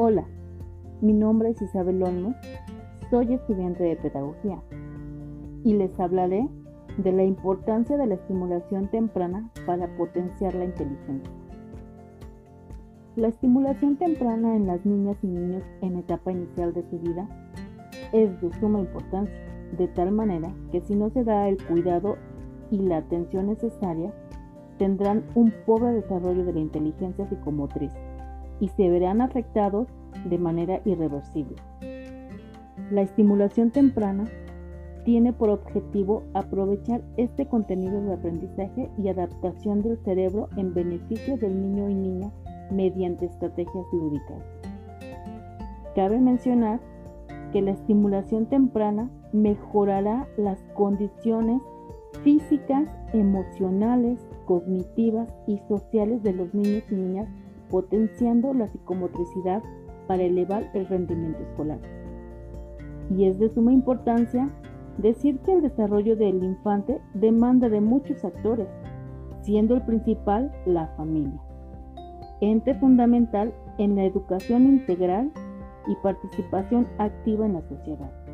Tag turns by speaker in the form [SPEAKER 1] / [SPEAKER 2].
[SPEAKER 1] Hola, mi nombre es Isabel Olmos, soy estudiante de pedagogía y les hablaré de la importancia de la estimulación temprana para potenciar la inteligencia. La estimulación temprana en las niñas y niños en etapa inicial de su vida es de suma importancia, de tal manera que si no se da el cuidado y la atención necesaria, tendrán un pobre desarrollo de la inteligencia psicomotriz y se verán afectados de manera irreversible. La estimulación temprana tiene por objetivo aprovechar este contenido de aprendizaje y adaptación del cerebro en beneficio del niño y niña mediante estrategias lúdicas. Cabe mencionar que la estimulación temprana mejorará las condiciones físicas, emocionales, cognitivas y sociales de los niños y niñas, potenciando la psicomotricidad para elevar el rendimiento escolar. Y es de suma importancia decir que el desarrollo del infante demanda de muchos actores, siendo el principal la familia, ente fundamental en la educación integral y participación activa en la sociedad.